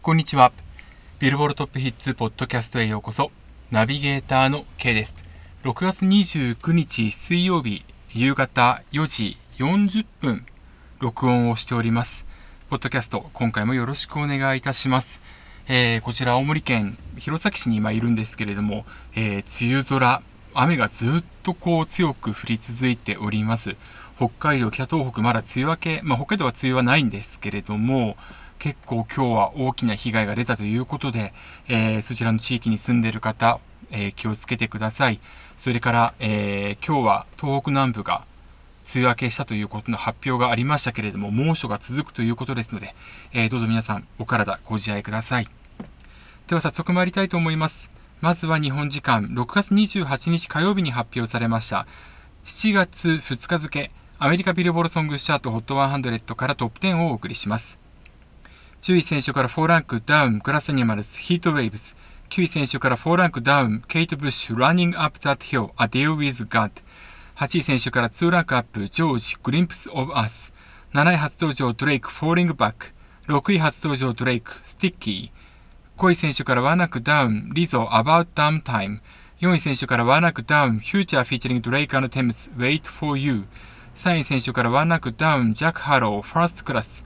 こんにちは。ビルボールトップヒッツポッドキャストへようこそ。ナビゲーターの K です。6月29日水曜日夕方4時40分録音をしております。ポッドキャスト、今回もよろしくお願いいたします。えー、こちら青森県弘前市に今いるんですけれども、えー、梅雨空、雨がずっとこう強く降り続いております。北海道、北東北、まだ梅雨明け、まあ、北海道は梅雨はないんですけれども、結構今日は大きな被害が出たということで、えー、そちらの地域に住んでいる方、えー、気をつけてください。それから、えー、今日は東北南部が梅雨明けしたということの発表がありましたけれども、猛暑が続くということですので、えー、どうぞ皆さんお体ご自愛ください。では早速参りたいと思います。まずは日本時間6月28日火曜日に発表されました7月2日付アメリカ Billboard Songs チャート HOT100 からトップ10をお送りします。10位選手から4ランクダウン、グラスニマルス、ヒートウェイブス。9位先週から4ランクダウン、ケイト・ブッシュ、Running Up That Hill, A Deal With God。8位先週から2ランクアップ、ジョージ、 Glimpse of Us。7位初登場、ドレイク、Falling Back。6位初登場、ドレイク、 Sticky。5位先週から1ランクダウン、リゾ、About Damn Time。4位先週から1ランクダウン、フューチャー featuring ドレイクテムズ、Wait for You。3位先週から1ランクダウン、ジャック・ハーロウ、First Class。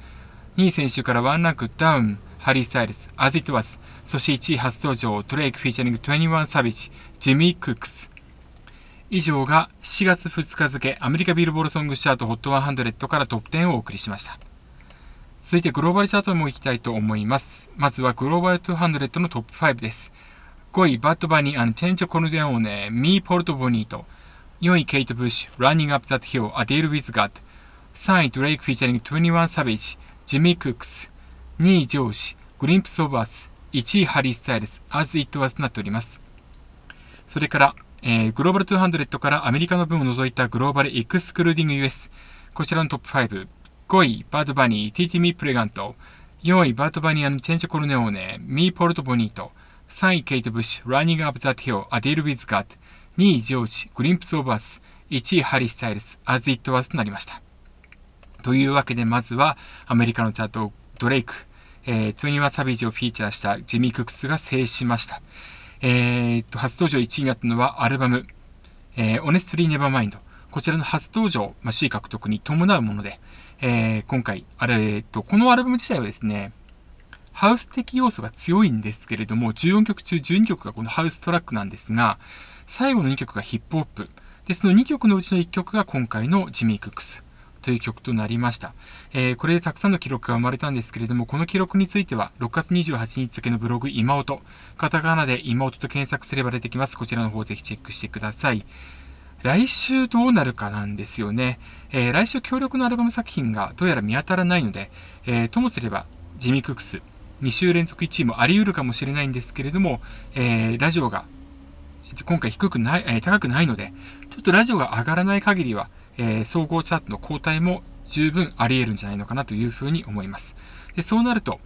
2位先週からワンランクダウン、ハリー・スタイルズ、As It Was、そして1位初登場、ドレイク featuring 21 Savage、Jimmy Cooks。以上が7月2日付アメリカビルボールソングチャート HOT100 からトップ10をお送りしました。続いてグローバルチャートも行きたいと思います。まずはグローバル200のトップ5です。5位、バッド・バニーチェンチョ・コルレオーネ、 Me Porto Bonito。4位、ケイト・ブッシュ、Running Up That Hill, A Deal With God。3位、ドレイク featuring 21 Savage、Jimmy Cooks、2位・ジョージ、 Glimpse of Us、1位・ハリー・スタイルズ、As It Was となっております。それから、えー、グローバル200からアメリカの分を除いたグローバルエクスクルーディング US。こちらのトップ5。5位、バッド・バニー、 Tití Me Preguntó。4位、バッド・バニーチェンチョ・コルレオーネ、 Me Porto Bonito。3位、ケイト・ブッシュ、 Running Up That Hill, A Deal With God。2位、ジョージ、 Glimpse of Us。1位、ハリー・スタイルズ、 As It Was となりました。というわけで、まずは、アメリカのチャート、ドレイク、えー、21 Savage をフィーチャーした Jimmy Cooks が制しました。えー、と、初登場1位になったのはアルバム、えー、Honestly Nevermind。こちらの初登場、まあ、首位獲得に伴うもので、えー、今回、あれ、えっと、このアルバム自体はですね、ハウス的要素が強いんですけれども、14曲中12曲がこのハウストラックなんですが、最後の2曲がヒップホップ。で、その2曲のうちの1曲が今回のジミー・クックス。という曲となりました。えー、これでたくさんの記録が生まれたんですけれども、この記録については、6月28日付のブログ今音、カタカナで今音と検索すれば出てきます。こちらの方ぜひチェックしてください。来週どうなるかなんですよね。えー、来週協力のアルバム作品がどうやら見当たらないので、えー、ともすれば、ジミ・クックス、2週連続1位もあり得るかもしれないんですけれども、えー、ラジオが今回低くない、え、高くないので、ちょっとラジオが上がらない限りは、え、総合チャートの交代も十分あり得るんじゃないのかなというふうに思います。で、そうなると、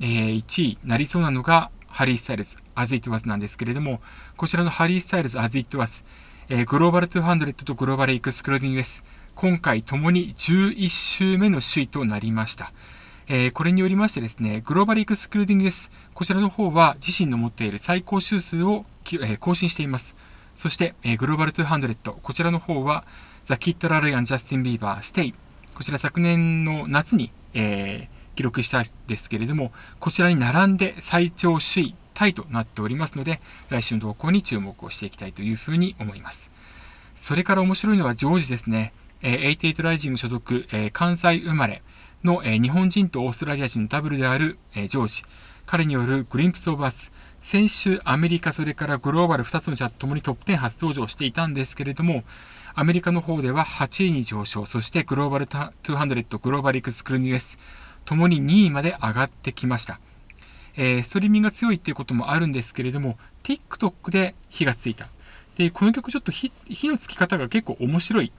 えー、1位なりそうなのが、ハリー・スタイルズ、As It Was なんですけれども、こちらのハリー・スタイルズ、As It Was、えー、グローバル200と Global Excluding US、今回ともに11週目の首位となりました。えー、これによりましてですね、 Global Excluding US、こちらの方は自身の持っている最高週数を、えー、更新しています。そして、えー、グローバル200、こちらの方は、 The Kid LAROI and ジャスティン・ビーバー、 Stay。こちら昨年の夏に、えー、記録したんですけれども、こちらに並んで最長首位タイとなっておりますので、来週の動向に注目をしていきたいというふうに思います。それから面白いのはジョージですね。えー、88rising 所属、えー、関西生まれの、えー、日本人とオーストラリア人のダブルである、えー、ジョージ。彼による Glimpse of Us。先週アメリカ、それからグローバル2つのチャットともにトップ10初登場していたんですけれども、アメリカの方では8位に上昇、そして Global 200、Global Excluding US、ともに2位まで上がってきました。えー、ストリーミングが強いっていうこともあるんですけれども、TikTok で火がついた。で、この曲ちょっと火のつき方が結構面白い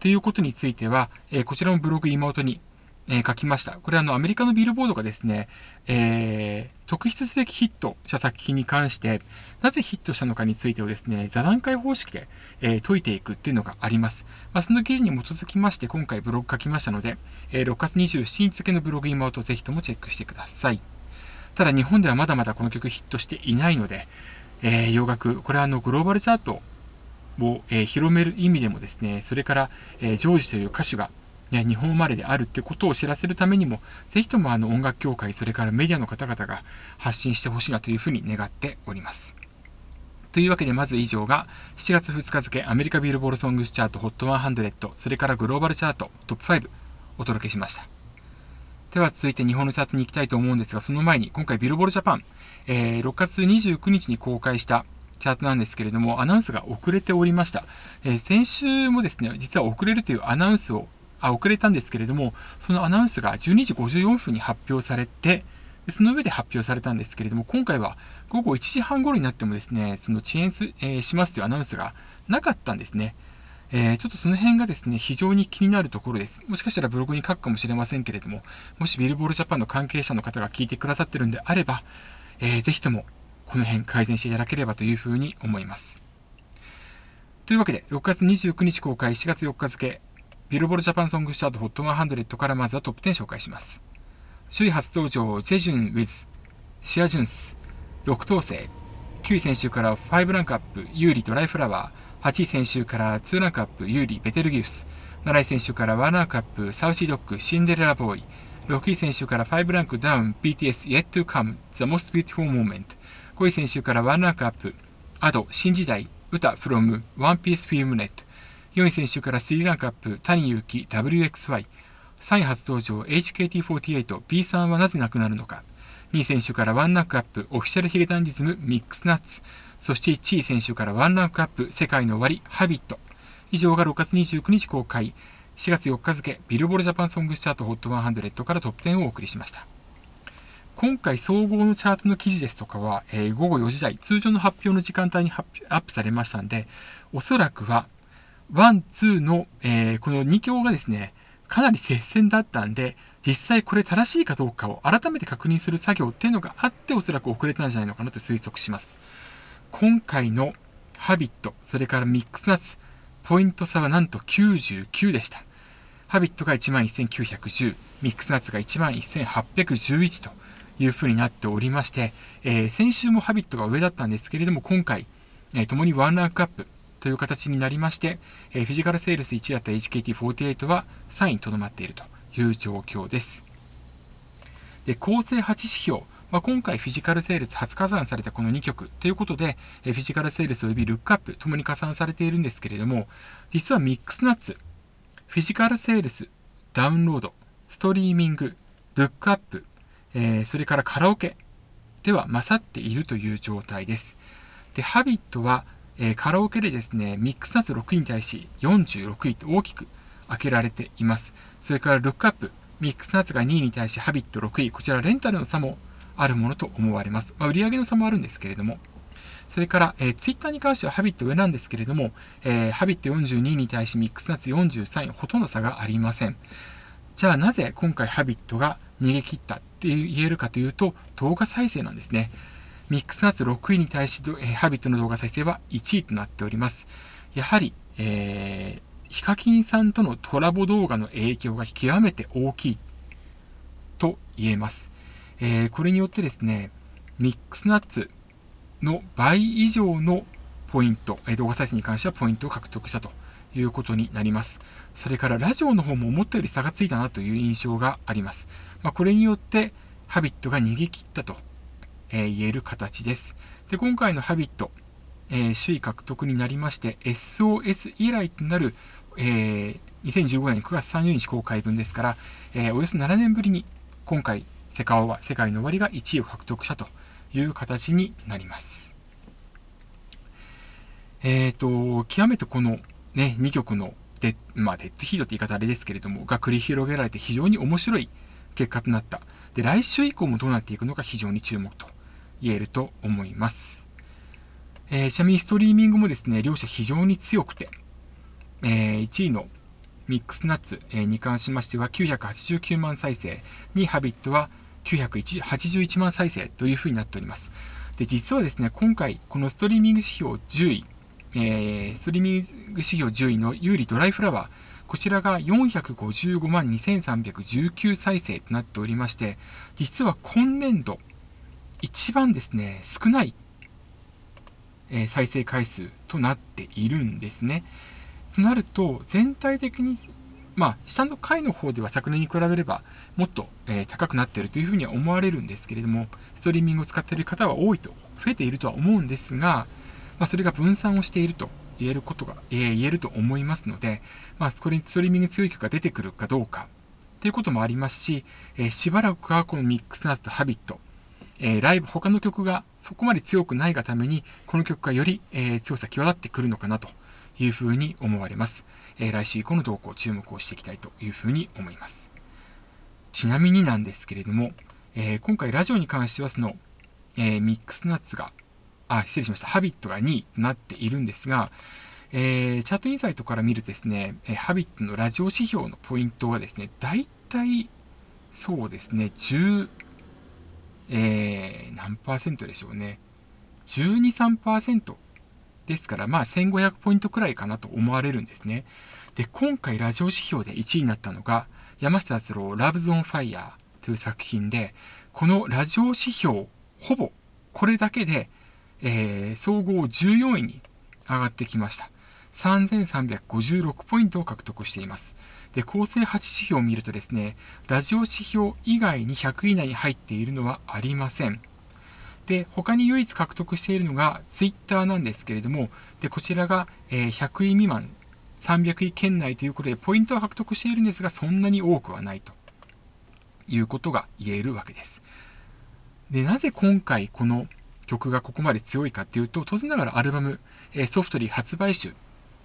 ということについては、えー、こちらのブログ妹にえー、書きました。これあの、アメリカのビルボードがですね、えー、特筆すべきヒットした作品に関して、なぜヒットしたのかについてをですね、座談会方式で、えー、解いていくっていうのがあります。まあ、その記事に基づきまして、今回ブログ書きましたので、えー、6月27日付のブログ今をぜひともチェックしてください。ただ日本ではまだまだこの曲ヒットしていないので、えー、洋楽、これはあのグローバルチャートを、えー、広める意味でもですね、それから、えー、ジョージという歌手が、ね、日本生まれであるってことを知らせるためにも、ぜひともあの音楽協会、それからメディアの方々が発信してほしいなというふうに願っております。というわけでまず以上が7月2日付アメリカビルボールソングスチャート HOT100 それからグローバルチャートトップ5お届けしました。では続いて日本のチャートに行きたいと思うんですが、その前に今回ビルボールジャパン、えー、6月29日に公開したチャートなんですけれども、アナウンスが遅れておりました。えー、先週もですね、実は遅れるというアナウンスを、あ、遅れたんですけれども、そのアナウンスが12時54分に発表されて、その上で発表されたんですけれども、今回は午後1時半頃になってもですね、その遅延す、えー、しますというアナウンスがなかったんですね。えー、ちょっとその辺がですね、非常に気になるところです。もしかしたらブログに書くかもしれませんけれども、もしビルボールジャパンの関係者の方が聞いてくださってるんであれば、えー、ぜひともこの辺改善していただければというふうに思います。というわけで、6月29日公開、4月4日付、ビルボールジャパンソングチャート HOT100 からまずはトップ10紹介します。首位初登場、ジェジュン with シアジュンス、6等星、9位選手から5ランクアップ、有利ドライフラワー、8位選手から2ランクアップ、有利ベテルギウス、7位選手から1ランクアップ、サウシードッグ、シンデレラボーイ、6位選手から5ランクダウン、BTS Yet to Come, The Most Beautiful Moment、5位選手から1ランクアップ、アド、新時代、歌 from One Piece Film Net、4位選手から3ランクアップ、谷幸 WXY、3位初登場 HKT48、B さんはなぜ亡くなるのか、2位選手から1ランクアップ、オフィシャルヒゲダンディズム、ミックスナッツ、そして1位選手から1ランクアップ、世界の終わり、ハビット。以上が6月29日公開、4月4日付、ビルボールジャパンソングスチャート HOT100 からトップ10をお送りしました。今回総合のチャートの記事ですとかは、えー、午後4時台、通常の発表の時間帯にアップされましたんで、おそらくは、1、2の、えー、この2強がですね、かなり接戦だったんで、実際これ正しいかどうかを改めて確認する作業っていうのがあって、おそらく遅れたんじゃないのかなと推測します。今回のハビット、それからミックスナッツ、ポイント差はなんと99でした。ハビットが11,910、ミックスナッツが11,811と、いう風になっておりまして、えー、先週もハビットが上だったんですけれども、今回、えー、共にワンランクアップという形になりまして、え、フィジカルセールス1だった HKT48 は3位にとどまっているという状況です。で、構成8指標。まあ、今回フィジカルセールス初加算されたこの2曲ということで、えフィジカルセールス及びルックアップともに加算されているんですけれども、実はミックスナッツ、フィジカルセールス、ダウンロード、ストリーミング、ルックアップ、えー、それからカラオケでは勝っているという状態です。で、ハビットは、えー、カラオケでですね、ミックスナッツ6位に対し46位と大きく開けられています。それからルックアップ、ミックスナッツが2位に対しハビット6位、こちらレンタルの差もあるものと思われます。まあ、売上の差もあるんですけれども、それから、えー、ツイッターに関してはハビット上なんですけれども、えー、ハビット42位に対しミックスナッツ43位、ほとんど差がありません。じゃあなぜ今回ハビットが逃げ切ったって言えるかというと、動画再生なんですね。ミックスナッツ6位に対し、え、ハビットの動画再生は1位となっております。やはり、えー、ヒカキンさんとのコラボ動画の影響が極めて大きいと言えます。えー、これによってですね、ミックスナッツの倍以上のポイント、え動画再生に関してはポイントを獲得したということになります。それからラジオの方も思ったより差がついたなという印象があります。まあ、これによってハビットが逃げ切ったと、え言える形です。で、今回のハビット、え、首位獲得になりまして、SOS 以来となる、えー、2015年9月30日公開分ですから、え、およそ7年ぶりに今回世界は世界の終わりが1位を獲得したという形になります。えっ、ー、と、極めてこのね、2曲のデ,、まあ、デッドヒートって言い方あれですけれども、が繰り広げられて非常に面白い結果となった。で、来週以降もどうなっていくのか非常に注目と言えると思います。えー、ちなみにストリーミングもですね、両者非常に強くて、えー、1位のミックスナッツ、に関しましては989万再生、2位ハビットは981万再生というふうになっております。で、実はですね、今回、このストリーミング指標10位、えー、ストリーミング指標10位の有利ドライフラワー、こちらが455万2319再生となっておりまして、実は今年度、一番ですね、少ない、えー、再生回数となっているんですね。となると、全体的に、まあ、下の階の方では昨年に比べれば、もっと、えー、高くなっているというふうには思われるんですけれども、ストリーミングを使っている方は多いと、増えているとは思うんですが、まあ、それが分散をしていると言えることが、えー、言えると思いますので、まあ、これにストリーミング強い曲が出てくるかどうか、ということもありますし、えー、しばらくはこのミックスナッツとハビット、えー、ライブ、他の曲がそこまで強くないがために、この曲がより、えー、強さ際立ってくるのかなというふうに思われます。えー、来週以降の動向、注目をしていきたいというふうに思います。ちなみになんですけれども、え今回ラジオに関してはその、えミックスナッツが、あ、失礼しました。ハビットが2位となっているんですが、え、チャートインサイトから見るですね、えハビットのラジオ指標のポイントはですね、大体、そうですね、10、えー、何パーセントでしょうね。12、3%ですから、まあ1500ポイントくらいかなと思われるんですね。で、今回ラジオ指標で1位になったのが、山下達郎、ラブズオンファイヤーという作品で、このラジオ指標、ほぼこれだけで、えー、総合14位に上がってきました。3356ポイントを獲得しています。で、構成8指標を見るとですね、ラジオ指標以外に100位以内に入っているのはありません。で、他に唯一獲得しているのが Twitter なんですけれども、で、こちらが、100位未満、300位圏内ということで、ポイントは獲得しているんですが、そんなに多くはないということが言えるわけです。で、なぜ今回この曲がここまで強いかっていうと、当然ながらアルバム、ソフトリー発売集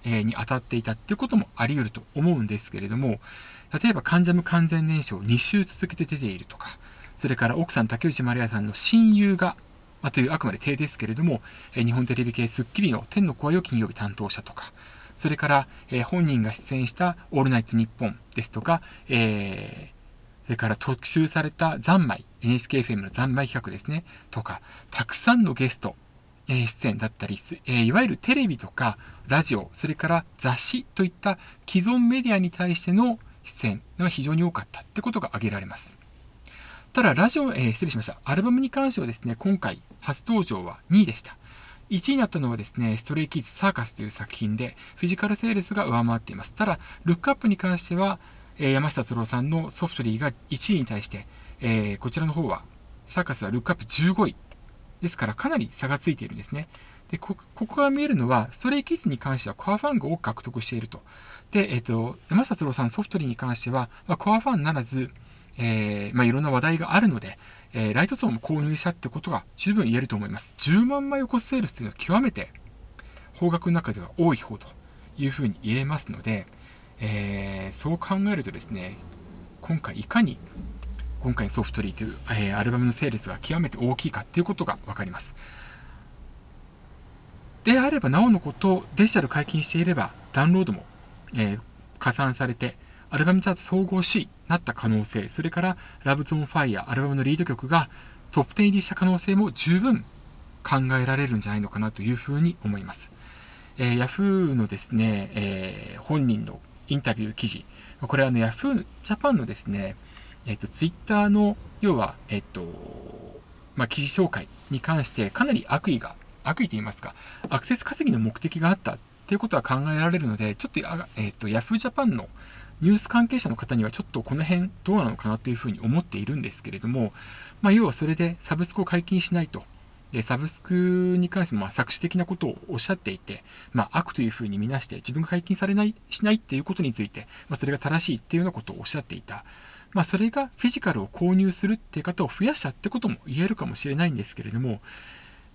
えに当たっていたっていうこともあり得ると思うんですけれども、例えば関ジャム完全燃焼2週続けて出ているとか、それから奥さん竹内まりやさんの親友が、まあ、というあくまで手ですけれども、え日本テレビ系スッキリの天の声を金曜日担当者とか、それから、え本人が出演したオールナイトニッポンですとか、えーそれから特集された三昧、NHKFM の三昧企画ですね、とか、たくさんのゲスト、え出演だったり、えいわゆるテレビとかラジオ、それから雑誌といった既存メディアに対しての出演が非常に多かったってことが挙げられます。ただ、ラジオ、えー、失礼しました。アルバムに関してはですね、今回初登場は2位でした。1位になったのはですね、ストレイキッズサーカスという作品で、フィジカルセールスが上回っています。ただ、ルックアップに関しては、えー、山下達郎さんのソフトリーが1位に対して、えー、こちらの方は、サーカスはルックアップ15位ですからかなり差がついているんですね。で、こ、こが見えるのは、ストレイキッズに関してはコアファンが多く獲得していると。で、えっ、ー、と、山下達郎さんソフトリーに関しては、まあ、コアファンならず、えー、まあ、いろんな話題があるので、えー、ライト層も購入したってことが十分言えると思います。10万枚を超すセールスというのは極めて、方角の中では多い方というふうに言えますので、え、そう考えるとですね、今回いかに今回のソフトリーという、えー、アルバムのセールスが極めて大きいかっていうことがわかります。であれば、なおのこと、デジタル解禁していれば、ダウンロードも、えー、加算されて、アルバムチャート総合首位になった可能性、それから、ラブゾーンファイヤー、アルバムのリード曲がトップ10入りした可能性も十分考えられるんじゃないのかなというふうに思います。えー、ヤフーのですね、えー、本人のインタビュー記事、これはあのヤフージャパンのですね、えっと、ツイッターの、要は、えっと、まあ、記事紹介に関してかなり悪意が、悪意と言いますか、アクセス稼ぎの目的があったっていうことは考えられるので、ちょっと、えっと、Yahoo Japan のニュース関係者の方にはちょっとこの辺どうなのかなというふうに思っているんですけれども、まあ、要はそれでサブスクを解禁しないと。で、サブスクに関しても、まあ、作詞的なことをおっしゃっていて、まあ、悪というふうに見なして、自分が解禁されない、しないっていうことについて、まあ、それが正しいっていうようなことをおっしゃっていた。まあ、それがフィジカルを購入するっていう方を増やしたってことも言えるかもしれないんですけれども、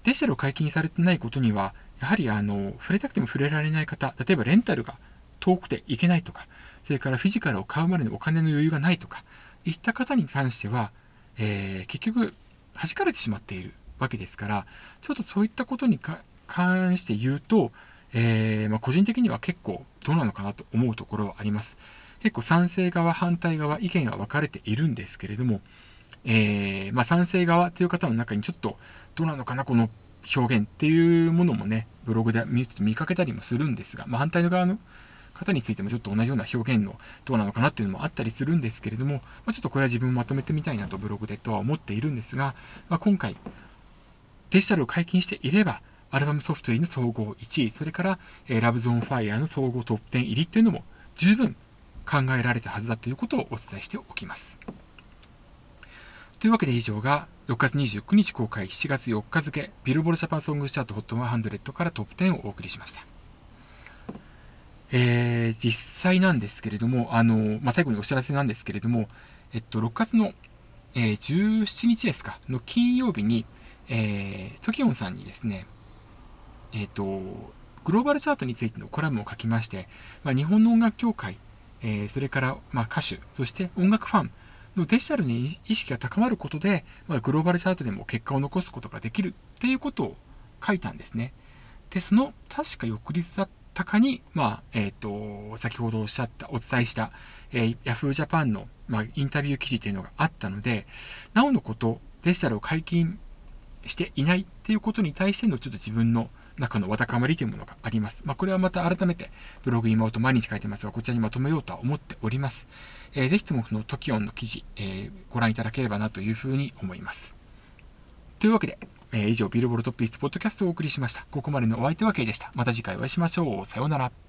デジタルを解禁されてないことには、やはりあの、触れたくても触れられない方、例えばレンタルが遠くて行けないとか、それからフィジカルを買うまでのお金の余裕がないとか、いった方に関しては、えー、結局、弾かれてしまっているわけですから、ちょっとそういったことに関して言うと、えー、まあ、個人的には結構どうなのかなと思うところはあります。結構賛成側、反対側、意見は分かれているんですけれども、えー、まあ、賛成側という方の中にちょっとどうなのかな、この表現っていうものもね、ブログで見見かけたりもするんですが、まあ、反対の側の方についてもちょっと同じような表現のどうなのかなっていうのもあったりするんですけれども、まあ、ちょっとこれは自分まとめてみたいなとブログでとは思っているんですが、まあ、今回、デジタルを解禁していれば、アルバムソフトリーの総合1位、それから、えー、ラブゾーンファイヤーの総合トップ10入りっていうのも十分考えられたはずだということをお伝えしておきます。というわけで以上が6月29日公開7月4日付ビルボールジャパンソングチャート HOT100 からトップ10をお送りしました。えー、実際なんですけれども、あの、まあ、最後にお知らせなんですけれども、えっと、6月の、えー、17日ですか、の金曜日に、えー、トキオンさんにですね、えっ、と、グローバルチャートについてのコラムを書きまして、まあ、日本の音楽協会、え、それから、ま、歌手、そして音楽ファンのデジタルに意識が高まることで、ま、グローバルチャートでも結果を残すことができるっていうことを書いたんですね。で、その確か翌日だったかに、まあ、えっ、ー、と、先ほどおっしゃった、お伝えした、えー、Yahoo Japan の、まあ、インタビュー記事というのがあったので、なおのこと、デジタルを解禁していないっていうことに対してのちょっと自分の中のわだかまりというものがあります。まあ、これはまた改めてブログ今と毎日書いてますが、こちらにまとめようとは思っております。えー、ぜひともこの TOKION の記事、えー、ご覧いただければなというふうに思います。というわけで、えー、以上、ビルボルトピースポッドキャストをお送りしました。ここまでのお相手は K でした。また次回お会いしましょう。さようなら。